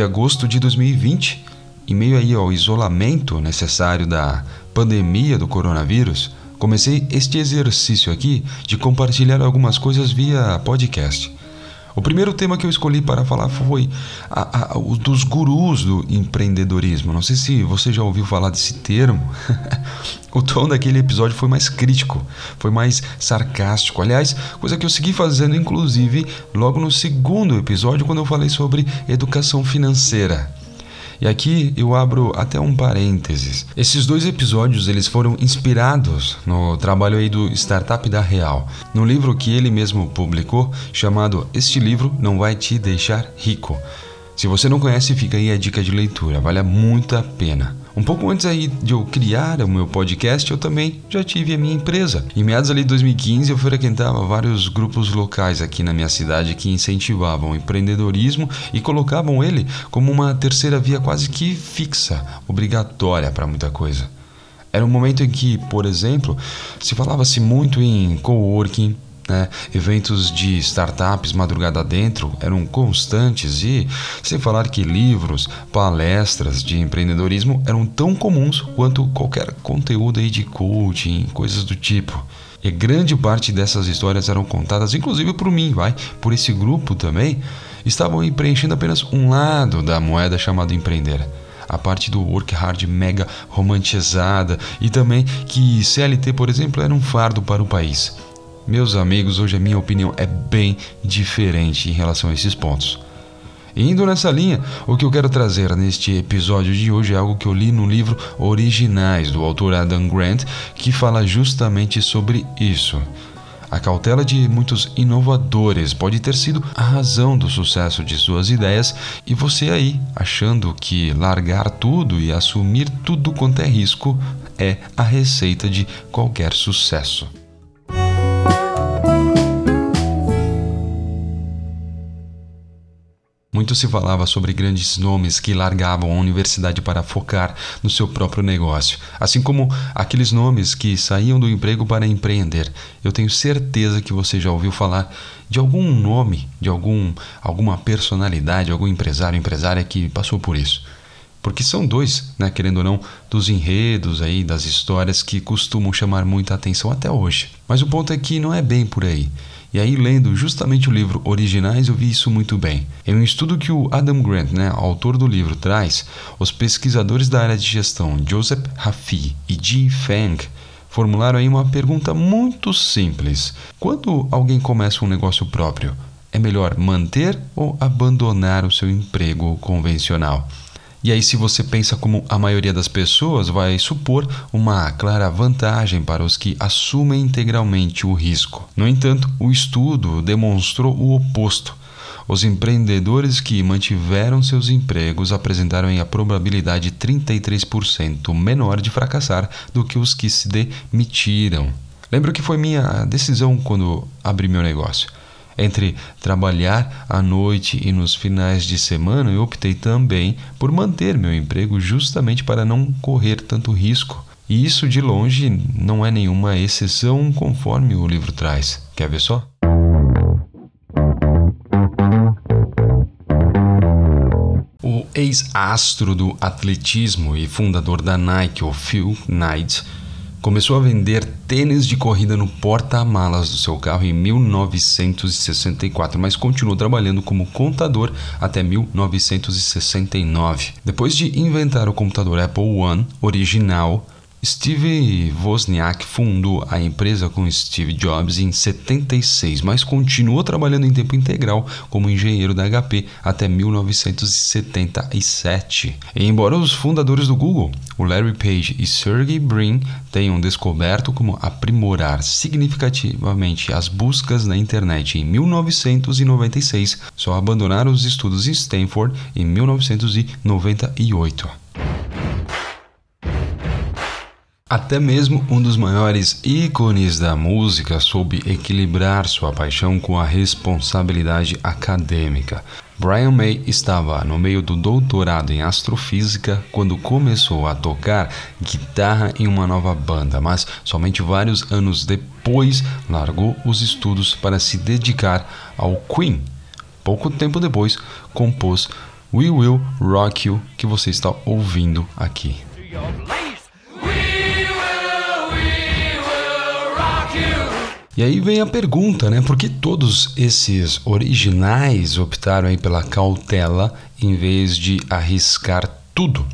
de agosto de 2020, em meio aí ao isolamento necessário da pandemia do coronavírus, comecei este exercício aqui de compartilhar algumas coisas via podcast. O primeiro tema que eu escolhi para falar foi a, a, o dos gurus do empreendedorismo. Não sei se você já ouviu falar desse termo. o tom daquele episódio foi mais crítico, foi mais sarcástico. Aliás, coisa que eu segui fazendo, inclusive, logo no segundo episódio, quando eu falei sobre educação financeira. E aqui eu abro até um parênteses. Esses dois episódios eles foram inspirados no trabalho aí do Startup da Real, no livro que ele mesmo publicou chamado Este livro não vai te deixar rico. Se você não conhece, fica aí a dica de leitura, vale muito a pena. Um pouco antes aí de eu criar o meu podcast, eu também já tive a minha empresa. Em meados ali de 2015, eu frequentava vários grupos locais aqui na minha cidade que incentivavam o empreendedorismo e colocavam ele como uma terceira via quase que fixa, obrigatória para muita coisa. Era um momento em que, por exemplo, se falava-se muito em coworking, né? Eventos de startups madrugada dentro eram constantes e, sem falar que livros, palestras de empreendedorismo eram tão comuns quanto qualquer conteúdo aí de coaching, coisas do tipo. E grande parte dessas histórias eram contadas, inclusive por mim, vai, por esse grupo também, estavam preenchendo apenas um lado da moeda chamada empreender a parte do work hard mega romantizada e também que CLT, por exemplo, era um fardo para o país. Meus amigos, hoje a minha opinião é bem diferente em relação a esses pontos. indo nessa linha, o que eu quero trazer neste episódio de hoje é algo que eu li no livro Originais do autor Adam Grant, que fala justamente sobre isso. A cautela de muitos inovadores pode ter sido a razão do sucesso de suas ideias, e você aí, achando que largar tudo e assumir tudo quanto é risco é a receita de qualquer sucesso. Muito se falava sobre grandes nomes que largavam a universidade para focar no seu próprio negócio, assim como aqueles nomes que saíam do emprego para empreender. Eu tenho certeza que você já ouviu falar de algum nome, de algum alguma personalidade, algum empresário, empresária que passou por isso. Porque são dois, né, querendo ou não, dos enredos aí, das histórias que costumam chamar muita atenção até hoje. Mas o ponto é que não é bem por aí. E aí, lendo justamente o livro Originais, eu vi isso muito bem. Em um estudo que o Adam Grant, né, autor do livro, traz, os pesquisadores da área de gestão Joseph Rafi e Ji Feng formularam aí uma pergunta muito simples. Quando alguém começa um negócio próprio, é melhor manter ou abandonar o seu emprego convencional? E aí, se você pensa como a maioria das pessoas, vai supor uma clara vantagem para os que assumem integralmente o risco. No entanto, o estudo demonstrou o oposto. Os empreendedores que mantiveram seus empregos apresentaram a probabilidade 33% menor de fracassar do que os que se demitiram. Lembro que foi minha decisão quando abri meu negócio. Entre trabalhar à noite e nos finais de semana, eu optei também por manter meu emprego justamente para não correr tanto risco. E isso de longe não é nenhuma exceção conforme o livro traz. Quer ver só? O ex-astro do atletismo e fundador da Nike, o Phil Knight, Começou a vender tênis de corrida no porta-malas do seu carro em 1964, mas continuou trabalhando como contador até 1969. Depois de inventar o computador Apple One original, Steve Wozniak fundou a empresa com Steve Jobs em 76, mas continuou trabalhando em tempo integral como engenheiro da HP até 1977. E embora os fundadores do Google, o Larry Page e Sergey Brin, tenham descoberto como aprimorar significativamente as buscas na internet em 1996, só abandonaram os estudos em Stanford em 1998. Até mesmo um dos maiores ícones da música soube equilibrar sua paixão com a responsabilidade acadêmica. Brian May estava no meio do doutorado em astrofísica quando começou a tocar guitarra em uma nova banda, mas somente vários anos depois largou os estudos para se dedicar ao Queen. Pouco tempo depois, compôs We Will Rock You que você está ouvindo aqui. E aí vem a pergunta, né? Por que todos esses originais optaram aí pela cautela em vez de arriscar tudo?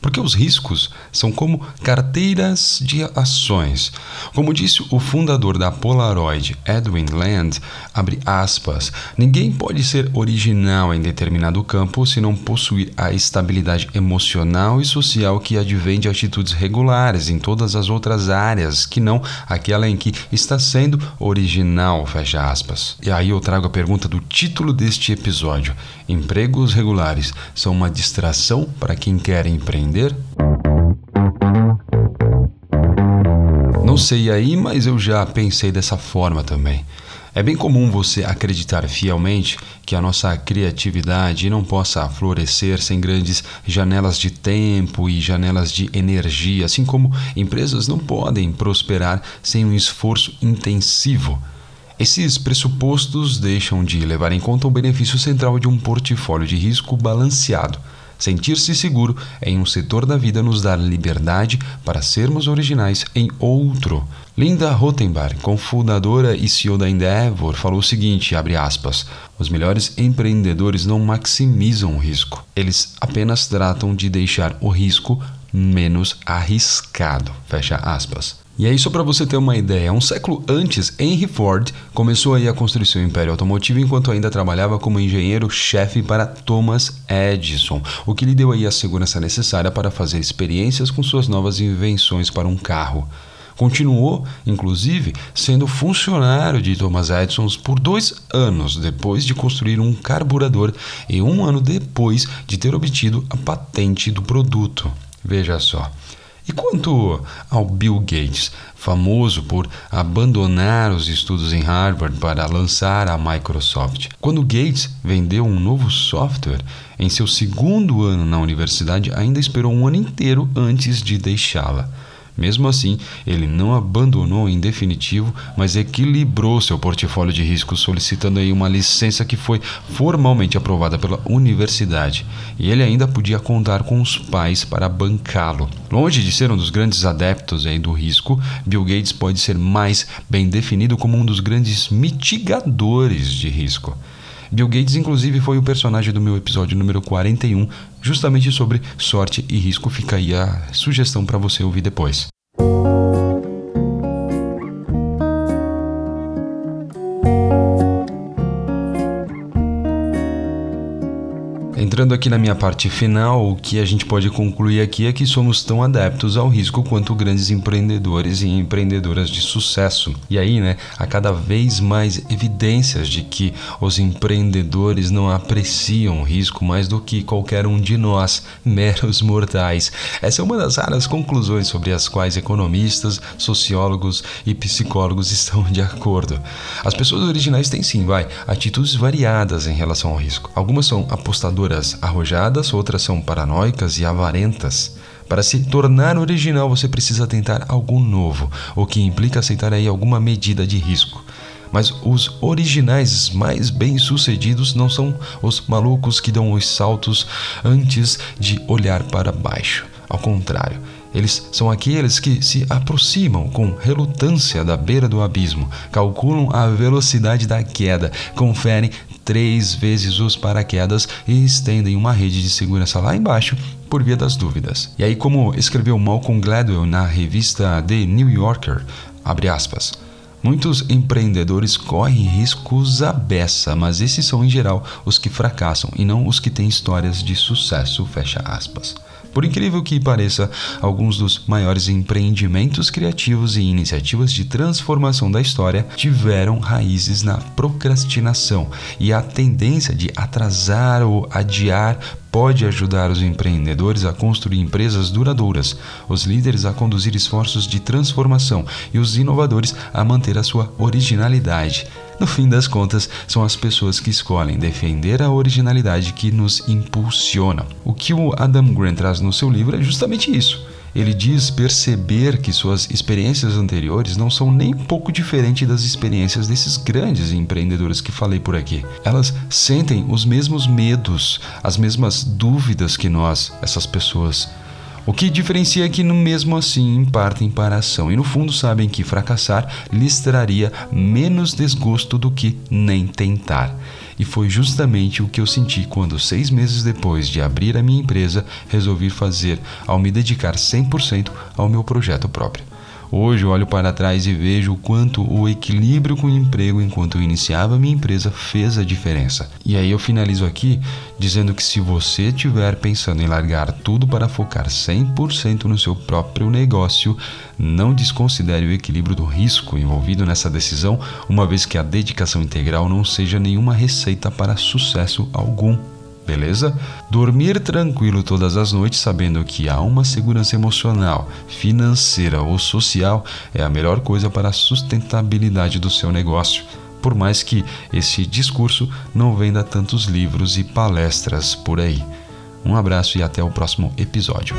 Porque os riscos são como carteiras de ações. Como disse o fundador da Polaroid, Edwin Land, abre aspas, ninguém pode ser original em determinado campo se não possuir a estabilidade emocional e social que advém de atitudes regulares em todas as outras áreas, que não aquela em que está sendo original, fecha aspas. E aí eu trago a pergunta do título deste episódio. Empregos regulares são uma distração para quem quer empreender? Não sei aí, mas eu já pensei dessa forma também. É bem comum você acreditar fielmente que a nossa criatividade não possa florescer sem grandes janelas de tempo e janelas de energia, assim como empresas não podem prosperar sem um esforço intensivo. Esses pressupostos deixam de levar em conta o benefício central de um portfólio de risco balanceado Sentir-se seguro em um setor da vida nos dá liberdade para sermos originais em outro. Linda Rottenberg, cofundadora e CEO da Endeavor, falou o seguinte, aspas, os melhores empreendedores não maximizam o risco, eles apenas tratam de deixar o risco menos arriscado, fecha aspas. E aí, só para você ter uma ideia, um século antes, Henry Ford começou a construir seu império automotivo enquanto ainda trabalhava como engenheiro-chefe para Thomas Edison, o que lhe deu aí a segurança necessária para fazer experiências com suas novas invenções para um carro. Continuou, inclusive, sendo funcionário de Thomas Edison por dois anos depois de construir um carburador e um ano depois de ter obtido a patente do produto. Veja só. E quanto ao Bill Gates, famoso por abandonar os estudos em Harvard para lançar a Microsoft? Quando Gates vendeu um novo software em seu segundo ano na universidade, ainda esperou um ano inteiro antes de deixá-la. Mesmo assim, ele não abandonou em definitivo, mas equilibrou seu portfólio de riscos, solicitando aí uma licença que foi formalmente aprovada pela universidade. E ele ainda podia contar com os pais para bancá-lo. Longe de ser um dos grandes adeptos aí do risco, Bill Gates pode ser mais bem definido como um dos grandes mitigadores de risco. Bill Gates, inclusive, foi o personagem do meu episódio número 41, justamente sobre sorte e risco. Fica aí a sugestão para você ouvir depois. Entrando aqui na minha parte final, o que a gente pode concluir aqui é que somos tão adeptos ao risco quanto grandes empreendedores e empreendedoras de sucesso. E aí, né, há cada vez mais evidências de que os empreendedores não apreciam o risco mais do que qualquer um de nós, meros mortais. Essa é uma das raras conclusões sobre as quais economistas, sociólogos e psicólogos estão de acordo. As pessoas originais têm sim, vai, atitudes variadas em relação ao risco. Algumas são apostadoras arrojadas, outras são paranoicas e avarentas. Para se tornar original, você precisa tentar algo novo, o que implica aceitar aí alguma medida de risco. Mas os originais mais bem-sucedidos não são os malucos que dão os saltos antes de olhar para baixo. Ao contrário, eles são aqueles que se aproximam com relutância da beira do abismo, calculam a velocidade da queda, conferem três vezes os paraquedas e estendem uma rede de segurança lá embaixo por via das dúvidas. E aí, como escreveu Malcolm Gladwell na revista The New Yorker, abre aspas. Muitos empreendedores correm riscos à beça, mas esses são em geral os que fracassam e não os que têm histórias de sucesso, fecha aspas. Por incrível que pareça, alguns dos maiores empreendimentos criativos e iniciativas de transformação da história tiveram raízes na procrastinação e a tendência de atrasar ou adiar pode ajudar os empreendedores a construir empresas duradouras, os líderes a conduzir esforços de transformação e os inovadores a manter a sua originalidade. No fim das contas, são as pessoas que escolhem defender a originalidade que nos impulsionam. O que o Adam Grant traz no seu livro é justamente isso Ele diz perceber que suas experiências anteriores não são nem pouco diferentes das experiências desses grandes empreendedores que falei por aqui. Elas sentem os mesmos medos, as mesmas dúvidas que nós, essas pessoas. O que diferencia é que, mesmo assim, partem para a ação e, no fundo, sabem que fracassar lhes traria menos desgosto do que nem tentar. E foi justamente o que eu senti quando, seis meses depois de abrir a minha empresa, resolvi fazer ao me dedicar 100% ao meu projeto próprio. Hoje olho para trás e vejo o quanto o equilíbrio com o emprego enquanto eu iniciava minha empresa fez a diferença. E aí eu finalizo aqui dizendo que se você estiver pensando em largar tudo para focar 100% no seu próprio negócio, não desconsidere o equilíbrio do risco envolvido nessa decisão, uma vez que a dedicação integral não seja nenhuma receita para sucesso algum beleza? Dormir tranquilo todas as noites sabendo que há uma segurança emocional, financeira ou social é a melhor coisa para a sustentabilidade do seu negócio. Por mais que esse discurso não venda tantos livros e palestras por aí. Um abraço e até o próximo episódio.